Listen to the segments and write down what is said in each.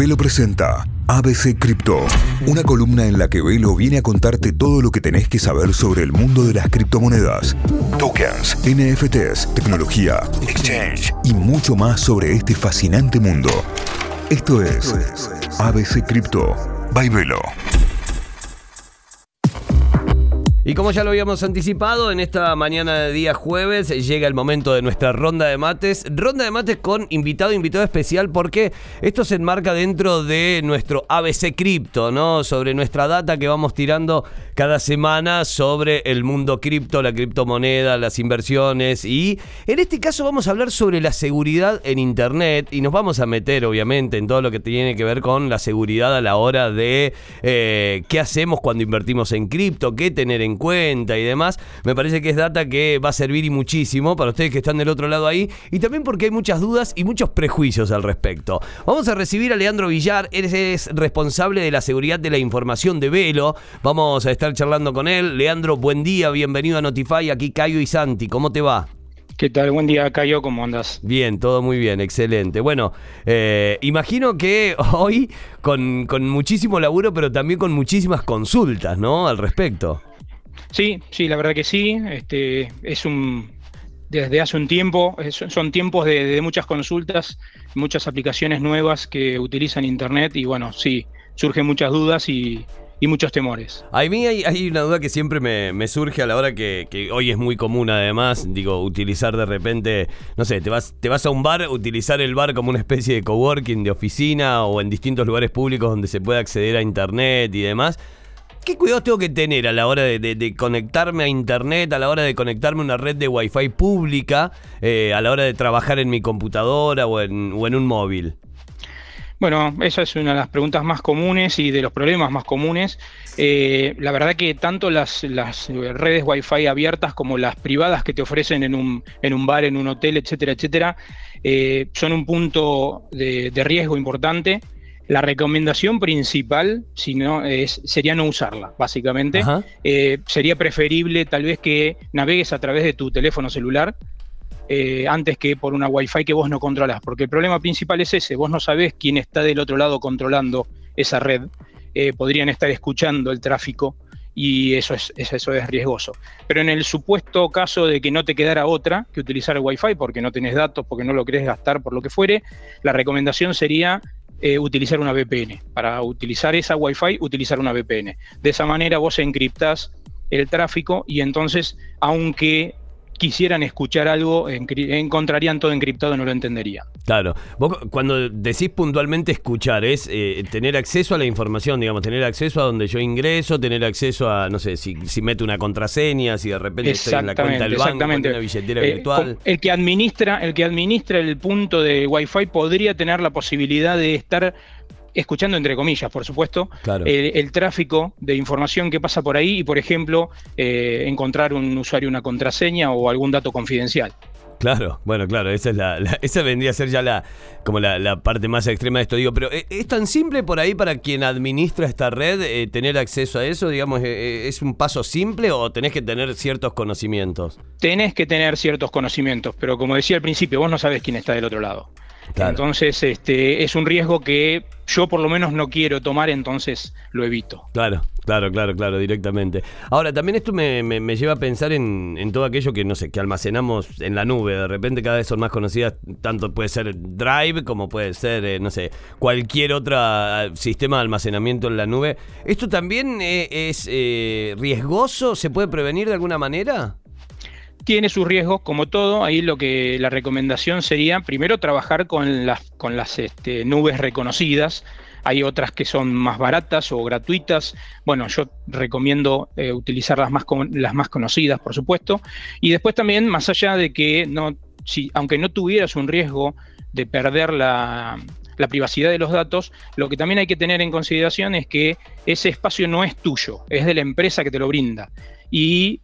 Velo presenta ABC Cripto, una columna en la que Velo viene a contarte todo lo que tenés que saber sobre el mundo de las criptomonedas, tokens, NFTs, tecnología, exchange y mucho más sobre este fascinante mundo. Esto es ABC Cripto by Velo. Y como ya lo habíamos anticipado, en esta mañana de día jueves llega el momento de nuestra ronda de mates. Ronda de mates con invitado, invitado especial, porque esto se enmarca dentro de nuestro ABC Cripto, ¿no? Sobre nuestra data que vamos tirando cada semana sobre el mundo cripto, la criptomoneda, las inversiones. Y en este caso vamos a hablar sobre la seguridad en Internet y nos vamos a meter, obviamente, en todo lo que tiene que ver con la seguridad a la hora de eh, qué hacemos cuando invertimos en cripto, qué tener en cuenta y demás. Me parece que es data que va a servir y muchísimo para ustedes que están del otro lado ahí y también porque hay muchas dudas y muchos prejuicios al respecto. Vamos a recibir a Leandro Villar, él es responsable de la seguridad de la información de Velo. Vamos a estar charlando con él. Leandro, buen día, bienvenido a Notify. Aquí Cayo y Santi, ¿cómo te va? ¿Qué tal? Buen día, Cayo, ¿cómo andas? Bien, todo muy bien, excelente. Bueno, eh, imagino que hoy con, con muchísimo laburo, pero también con muchísimas consultas, ¿no? Al respecto. Sí, sí, la verdad que sí. Este, es un, desde hace un tiempo, son tiempos de, muchas consultas, muchas aplicaciones nuevas que utilizan Internet y bueno, sí, surgen muchas dudas y, muchos temores. A mí hay, una duda que siempre me, surge a la hora que, hoy es muy común además, digo, utilizar de repente, no sé, te vas, te vas a un bar, utilizar el bar como una especie de coworking, de oficina o en distintos lugares públicos donde se puede acceder a Internet y demás. ¿Qué cuidados tengo que tener a la hora de, conectarme a internet, a la hora de conectarme a una red de wifi pública, eh, a la hora de trabajar en mi computadora o en, un móvil? Bueno, esa es una de las preguntas más comunes y de los problemas más comunes. Eh, la verdad que tanto las, redes Wi-Fi abiertas como las privadas que te ofrecen en un, en un bar, en un hotel, etcétera, etcétera, eh, son un punto de riesgo importante. La recomendación principal si no, es, sería no usarla, básicamente. Eh, sería preferible tal vez que navegues a través de tu teléfono celular eh, antes que por una Wi-Fi que vos no controlas, porque el problema principal es ese, vos no sabés quién está del otro lado controlando esa red, eh, podrían estar escuchando el tráfico y eso es, eso es riesgoso. Pero en el supuesto caso de que no te quedara otra que utilizar el Wi-Fi porque no tenés datos, porque no lo querés gastar por lo que fuere, la recomendación sería eh, utilizar una VPN. Para utilizar esa Wi-Fi, utilizar una VPN. De esa manera vos encriptás el tráfico y entonces, aunque quisieran escuchar algo, encontrarían todo encriptado y no lo entenderían. Claro. Vos cuando decís puntualmente escuchar, es eh, tener acceso a la información, digamos, tener acceso a donde yo ingreso, tener acceso a, no sé, si, si meto una contraseña, si de repente estoy en la cuenta del banco, una billetera eh, virtual. El que administra, el que administra el punto de Wi-Fi podría tener la posibilidad de estar escuchando entre comillas, por supuesto, el, tráfico de información que pasa por ahí y, por ejemplo, eh, encontrar un usuario una contraseña o algún dato confidencial. Claro, bueno, claro, esa es la, esa vendría a ser ya la como la, parte más extrema de esto. Digo, pero eh, ¿es tan simple por ahí para quien administra esta red eh, tener acceso a eso? Digamos, ¿es un paso simple o tenés que tener ciertos conocimientos? Tenés que tener ciertos conocimientos, pero como decía al principio, vos no sabés quién está del otro lado. Entonces, este, es un riesgo que yo por lo menos no quiero tomar, entonces lo evito. Claro, claro, claro, claro, directamente. Ahora, también esto me, lleva a pensar en, todo aquello que, no sé, que almacenamos en la nube. De repente cada vez son más conocidas, tanto puede ser Drive como puede ser, eh, no sé, cualquier otro ah, sistema de almacenamiento en la nube. ¿Esto también eh, es eh, riesgoso? ¿Se puede prevenir de alguna manera? Tiene sus riesgos, como todo. Ahí lo que la recomendación sería primero trabajar con las, con las este, nubes reconocidas. Hay otras que son más baratas o gratuitas. Bueno, yo recomiendo eh, utilizar las más, las más conocidas, por supuesto. Y después también, más allá de que no, si, aunque no tuvieras un riesgo de perder la, la privacidad de los datos, lo que también hay que tener en consideración es que ese espacio no es tuyo, es de la empresa que te lo brinda. Y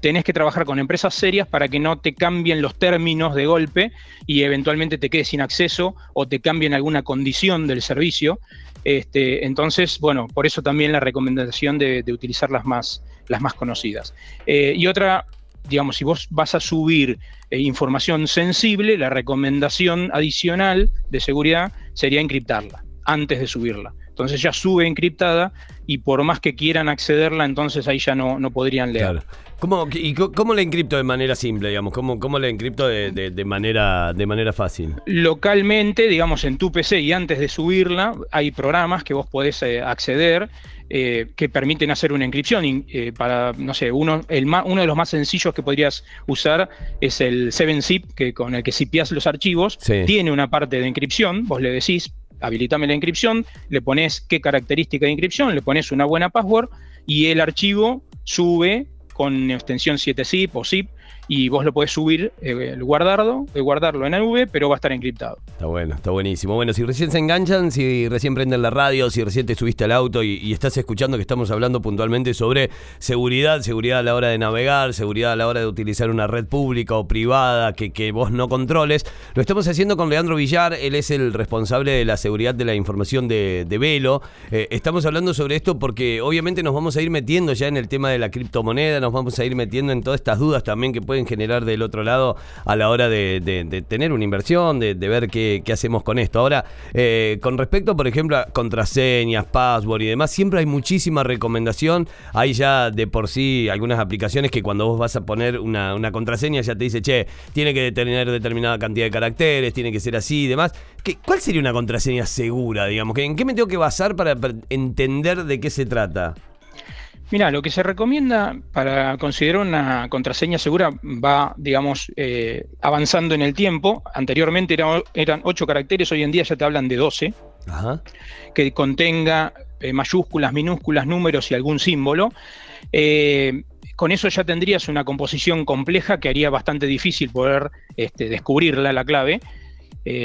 tenés que trabajar con empresas serias para que no te cambien los términos de golpe y eventualmente te quedes sin acceso o te cambien alguna condición del servicio. Este, entonces, bueno, por eso también la recomendación de, utilizar las más, las más conocidas. Eh, y otra, digamos, si vos vas a subir eh, información sensible, la recomendación adicional de seguridad sería encriptarla antes de subirla. Entonces ya sube encriptada y por más que quieran accederla, entonces ahí ya no, no podrían leer. ¿Cómo, ¿Y cómo la encripto de manera simple, digamos? ¿Cómo, cómo la encripto de, manera, de manera fácil? Localmente, digamos, en tu PC y antes de subirla, hay programas que vos podés eh, acceder eh, que permiten hacer una encripción. Eh, para, no sé, uno, el uno de los más sencillos que podrías usar es el 7-zip, que con el que zipias los archivos. Tiene una parte de encripción, vos le decís, habilitame la inscripción, le pones qué característica de inscripción, le pones una buena password y el archivo sube con extensión 7zip o zip y vos lo podés subir, eh, guardarlo, eh, guardarlo en la nube, pero va a estar encriptado. Está bueno, está buenísimo. Bueno, si recién se enganchan, si recién prenden la radio, si recién te subiste al auto y, estás escuchando que estamos hablando puntualmente sobre seguridad, seguridad a la hora de navegar, seguridad a la hora de utilizar una red pública o privada que, que vos no controles, lo estamos haciendo con Leandro Villar, él es el responsable de la seguridad de la información de, Velo. Eh, estamos hablando sobre esto porque obviamente nos vamos a ir metiendo ya en el tema de la criptomoneda, nos vamos a ir metiendo en todas estas dudas también que pueden generar del otro lado a la hora de, tener una inversión, de, ver qué, hacemos con esto. Ahora, eh, con respecto, por ejemplo, a contraseñas, password y demás, siempre hay muchísima recomendación. Hay ya de por sí algunas aplicaciones que cuando vos vas a poner una, contraseña ya te dice, che, tiene que tener determinada cantidad de caracteres, tiene que ser así y demás. ¿Qué, ¿Cuál sería una contraseña segura, digamos? ¿En qué me tengo que basar para entender de qué se trata? Mira, lo que se recomienda para considerar una contraseña segura va, digamos, eh, avanzando en el tiempo. Anteriormente eran 8 caracteres, hoy en día ya te hablan de 12. Que contenga eh, mayúsculas, minúsculas, números y algún símbolo. Eh, con eso ya tendrías una composición compleja que haría bastante difícil poder este, descubrirla, la clave.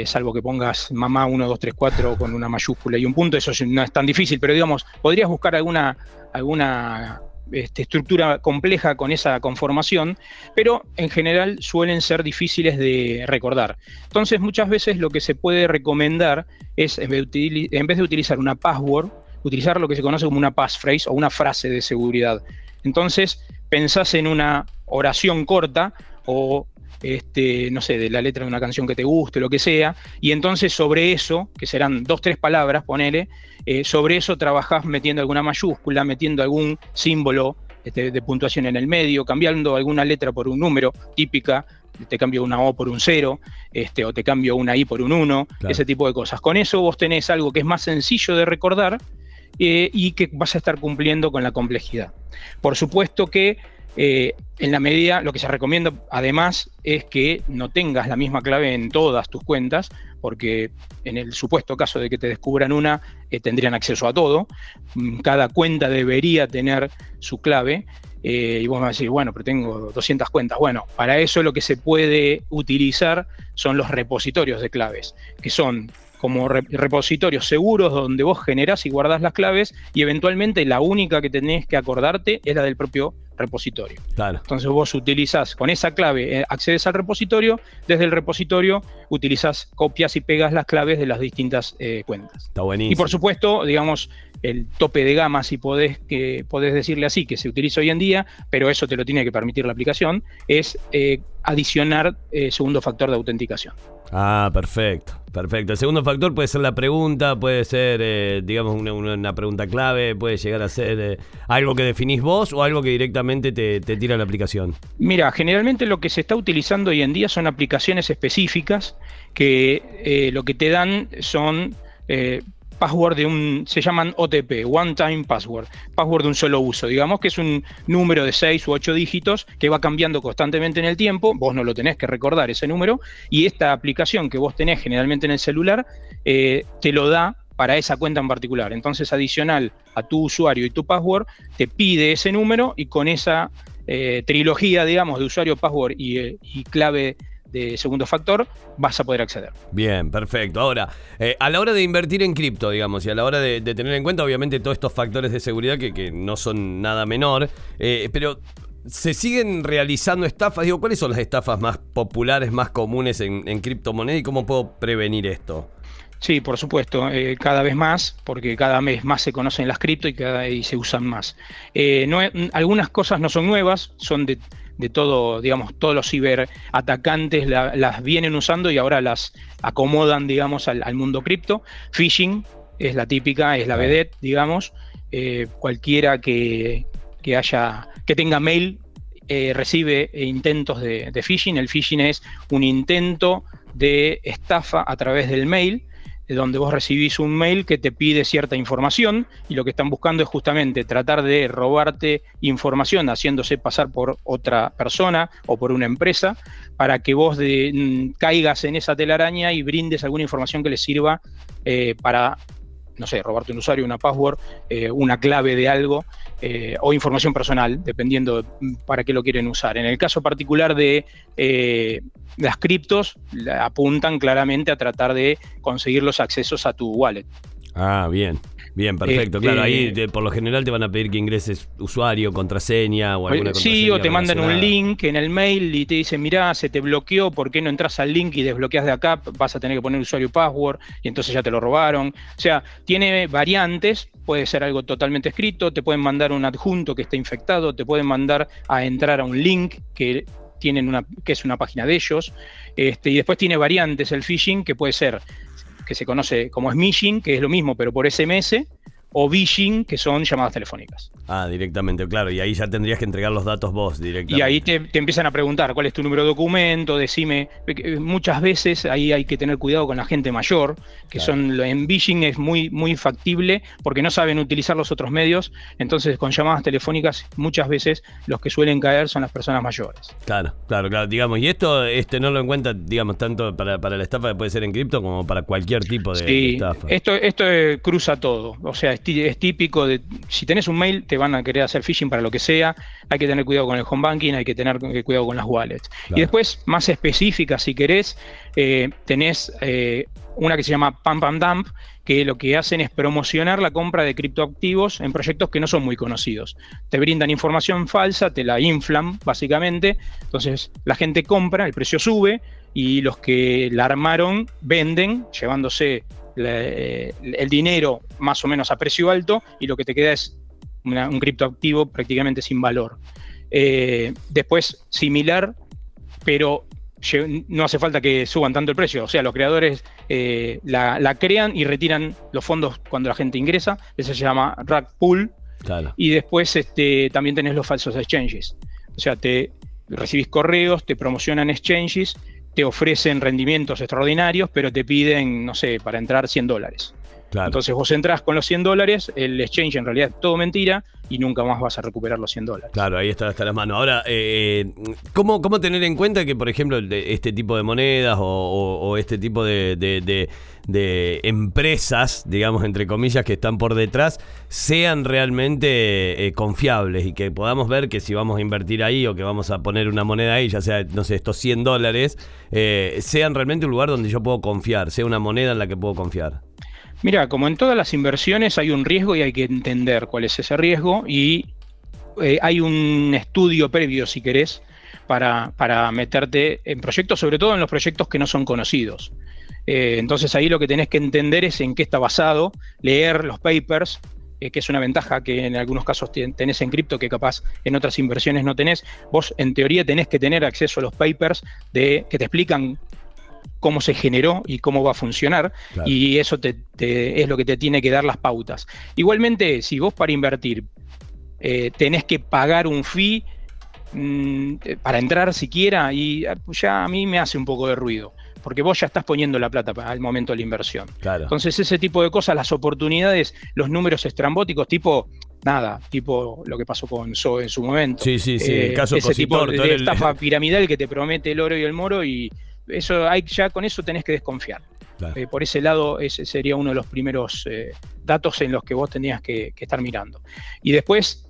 salvo que pongas mamá 1, 2, 3, 4 con una mayúscula y un punto, eso no es tan difícil, pero digamos, podrías buscar alguna alguna este, estructura compleja con esa conformación, pero en general suelen ser difíciles de recordar. Entonces muchas veces lo que se puede recomendar es, en vez de, utilizar una password, utilizar lo que se conoce como una passphrase o una frase de seguridad. Entonces pensás en una oración corta o este, no sé, de la letra de una canción que te guste, lo que sea, y entonces sobre eso, que serán dos, tres palabras, ponele, eh, sobre eso trabajás metiendo alguna mayúscula, metiendo algún símbolo este, de puntuación en el medio, cambiando alguna letra por un número típica, te cambio una O por un 0, este, o te cambio una I por un 1, ese tipo de cosas. Con eso vos tenés algo que es más sencillo de recordar eh, y que vas a estar cumpliendo con la complejidad. Por supuesto que eh, en la medida, lo que se recomienda además es que no tengas la misma clave en todas tus cuentas, porque en el supuesto caso de que te descubran una, eh, tendrían acceso a todo. Mm, cada cuenta debería tener su clave. Eh, y vos vas a decir, bueno, pero tengo 200 cuentas. Bueno, para eso lo que se puede utilizar son los repositorios de claves, que son como repositorios seguros donde vos generás y guardás las claves y eventualmente la única que tenés que acordarte es la del propio repositorio. Entonces vos utilizás con esa clave, eh, accedes al repositorio, desde el repositorio utilizas, copias y pegas las claves de las distintas eh, cuentas. Está buenísimo. Y por supuesto, digamos, el tope de gama, si podés, que, podés decirle así, que se utiliza hoy en día, pero eso te lo tiene que permitir la aplicación, es eh, adicionar segundo factor de autenticación. Ah, perfecto, perfecto. El segundo factor puede ser la pregunta, puede ser, eh, digamos, una, pregunta clave, puede llegar a ser eh, algo que definís vos o algo que directamente te, tira la aplicación. Mira, generalmente lo que se está utilizando hoy en día son aplicaciones específicas que eh, lo que te dan son password de un, se llaman OTP, One Time Password, password de un solo uso, digamos que es un número de 6 u 8 dígitos que va cambiando constantemente en el tiempo, vos no lo tenés que recordar ese número, y esta aplicación que vos tenés generalmente en el celular, eh, te lo da para esa cuenta en particular. Entonces, adicional a tu usuario y tu password, te pide ese número y con esa eh, trilogía, digamos, de usuario, password y, eh, y clave de segundo factor, vas a poder acceder. Bien, perfecto. Ahora, eh, a la hora de invertir en cripto, digamos, y a la hora de, tener en cuenta, obviamente, todos estos factores de seguridad que, no son nada menor, eh, pero ¿Se siguen realizando estafas? Digo, ¿cuáles son las estafas más populares, más comunes en, en criptomonedas y cómo puedo prevenir esto? Sí, por supuesto, eh, cada vez más, porque cada vez más se conocen las cripto y, cada, y se usan más. no, algunas cosas no son nuevas, son de de todo, digamos, todos los ciberatacantes las vienen usando y ahora las acomodan, digamos, al, mundo cripto. Phishing, es la típica, es la vedette, digamos. Eh, cualquiera que, haya, que tenga mail eh, recibe intentos de, de, phishing. El phishing es un intento de estafa a través del mail donde vos recibís un mail que te pide cierta información y lo que están buscando es justamente tratar de robarte información haciéndose pasar por otra persona o por una empresa para que vos mm, caigas en esa telaraña y brindes alguna información que les sirva eh, para no sé, robarte un usuario, una password, eh, una clave de algo eh, o información personal, dependiendo para qué lo quieren usar. En el caso particular de eh, las criptos, apuntan claramente a tratar de conseguir los accesos a tu wallet. Ah, bien. Bien, perfecto. claro, ahí este, por lo general te van a pedir que ingreses usuario, contraseña o alguna cosa. Sí, o te mandan un link en el mail y te dicen, mirá, se te bloqueó, ¿por qué no entras al link y desbloqueas de acá? Vas a tener que poner usuario y password y entonces ya te lo robaron. O sea, tiene variantes, puede ser algo totalmente escrito, te pueden mandar un adjunto que esté infectado, te pueden mandar a entrar a un link que tienen una, que es una página de ellos. Este, y después tiene variantes el phishing, que puede ser que se conoce como smishing, que es lo mismo, pero por SMS, o phishing, que son llamadas telefónicas. Ah, directamente, claro, y ahí ya tendrías que entregar los datos vos directamente. Y ahí te, empiezan a preguntar cuál es tu número de documento, decime, eh, muchas veces ahí hay que tener cuidado con la gente mayor, que son, en phishing es muy, muy factible porque no saben utilizar los otros medios, entonces con llamadas telefónicas muchas veces los que suelen caer son las personas mayores. Claro, claro, claro, digamos, y esto este no lo encuentra, digamos, tanto para, la estafa que puede ser en cripto como para cualquier tipo de, sí, estafa. Esto, esto eh, cruza todo, o sea, es, típico de, si tenés un mail, te van a querer hacer phishing para lo que sea, hay que tener cuidado con el home banking, hay que tener cuidado con las wallets. Y después, más específica, si querés, eh, tenés eh, una que se llama Pam Pam Dump, que lo que hacen es promocionar la compra de criptoactivos en proyectos que no son muy conocidos. Te brindan información falsa, te la inflan, básicamente, entonces la gente compra, el precio sube, y los que la armaron venden, llevándose eh, el dinero más o menos a precio alto, y lo que te queda es un criptoactivo prácticamente sin valor. Eh, después, similar, pero no hace falta que suban tanto el precio. O sea, los creadores eh, la, crean y retiran los fondos cuando la gente ingresa. Eso se llama rack pool. Y después este, también tenés los falsos exchanges. O sea, te recibís correos, te promocionan exchanges, te ofrecen rendimientos extraordinarios, pero te piden, no sé, para entrar 100 dólares. Entonces vos entras con los 100 dólares, el exchange en realidad es todo mentira y nunca más vas a recuperar los 100 dólares. Claro, ahí está hasta las manos. Ahora, eh, ¿cómo, tener en cuenta que, por ejemplo, este tipo de monedas o, este tipo de, empresas, digamos, entre comillas, que están por detrás, sean realmente eh, confiables y que podamos ver que si vamos a invertir ahí o que vamos a poner una moneda ahí, ya sea, no sé, estos 100 dólares, eh, sean realmente un lugar donde yo puedo confiar, sea una moneda en la que puedo confiar? Mira, como en todas las inversiones hay un riesgo y hay que entender cuál es ese riesgo y eh, hay un estudio previo, si querés, para, meterte en proyectos, sobre todo en los proyectos que no son conocidos. Eh, entonces ahí lo que tenés que entender es en qué está basado, leer los papers, eh, que es una ventaja que en algunos casos tenés en cripto que capaz en otras inversiones no tenés. Vos en teoría tenés que tener acceso a los papers de, que te explican cómo se generó y cómo va a funcionar, y eso es lo que te tiene que dar las pautas. Igualmente, si vos para invertir eh, tenés que pagar un fee mm, para entrar siquiera, y ah, ya a mí me hace un poco de ruido porque vos ya estás poniendo la plata al momento de la inversión. Entonces, ese tipo de cosas, las oportunidades, los números estrambóticos, tipo, nada, tipo lo que pasó con So en su momento. Sí, sí, sí, el eh, caso ese tipo de, estafa piramidal que te promete el oro y el moro y eso hay, ya con eso tenés que desconfiar. Eh, por ese lado, ese sería uno de los primeros eh, datos en los que vos tenías que, estar mirando. Y después,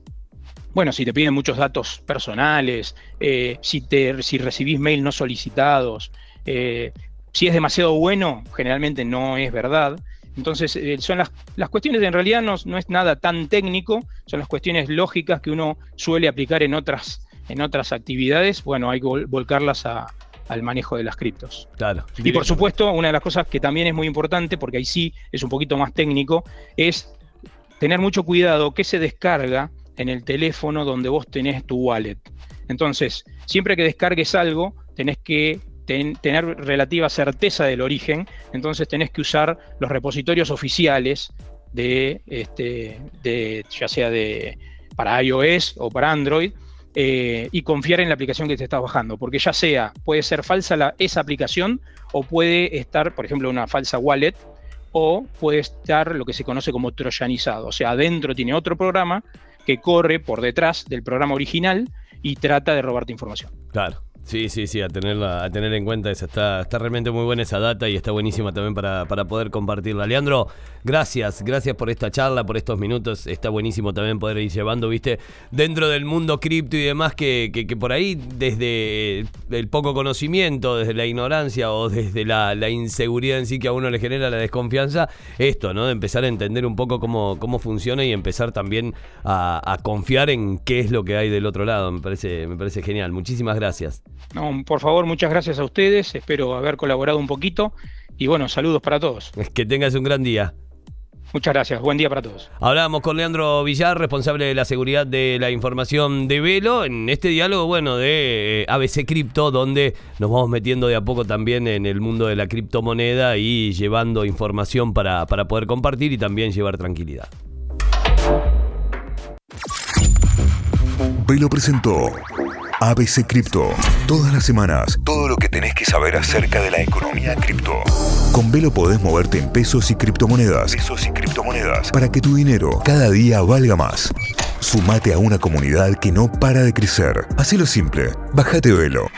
bueno, si te piden muchos datos personales, eh, si, te, si recibís mail no solicitados, si es demasiado bueno, generalmente no es verdad. Entonces, son las, las, cuestiones, en realidad no, no, es nada tan técnico, son las cuestiones lógicas que uno suele aplicar en otras, en otras actividades. Bueno, hay que volcarlas a, al manejo de las criptos. Claro. Y por supuesto, una de las cosas que también es muy importante, porque ahí sí es un poquito más técnico, es tener mucho cuidado que se descarga en el teléfono donde vos tenés tu wallet. Entonces, siempre que descargues algo, tenés que tener relativa certeza del origen, entonces tenés que usar los repositorios oficiales de, este, de ya sea de, para iOS o para Android, eh, y confiar en la aplicación que te estás bajando, porque ya sea, puede ser falsa la, esa aplicación o puede estar, por ejemplo, una falsa wallet o puede estar lo que se conoce como troyanizado, o sea, adentro tiene otro programa que corre por detrás del programa original y trata de robarte información. Claro. Sí, sí, sí, a tenerla, a tener en cuenta esa. Está, está realmente muy buena esa data y está buenísima también para, para poder compartirla. Leandro, gracias, gracias por esta charla, por estos minutos. Está buenísimo también poder ir llevando, viste, dentro del mundo cripto y demás, que, que, por ahí, desde el poco conocimiento, desde la ignorancia o desde la, inseguridad en sí que a uno le genera la desconfianza, esto, ¿no? De empezar a entender un poco cómo, cómo funciona y empezar también a, a confiar en qué es lo que hay del otro lado. Me parece, me parece genial. Muchísimas gracias. No, por favor, muchas gracias a ustedes. Espero haber colaborado un poquito. Y bueno, saludos para todos. Que tengas un gran día. Muchas gracias, buen día para todos. Hablábamos con Leandro Villar, responsable de la seguridad de la información de Velo, en este diálogo, bueno, de eh, ABC Cripto, donde nos vamos metiendo de a poco también en el mundo de la criptomoneda y llevando información para, para poder compartir y también llevar tranquilidad. Velo presentó ABC Cripto. Todas las semanas, todo lo que tenés que saber acerca de la economía cripto. Con Velo podés moverte en pesos y criptomonedas. Pesos y criptomonedas. Para que tu dinero cada día valga más. Sumate a una comunidad que no para de crecer. Así lo simple. Bájate Velo.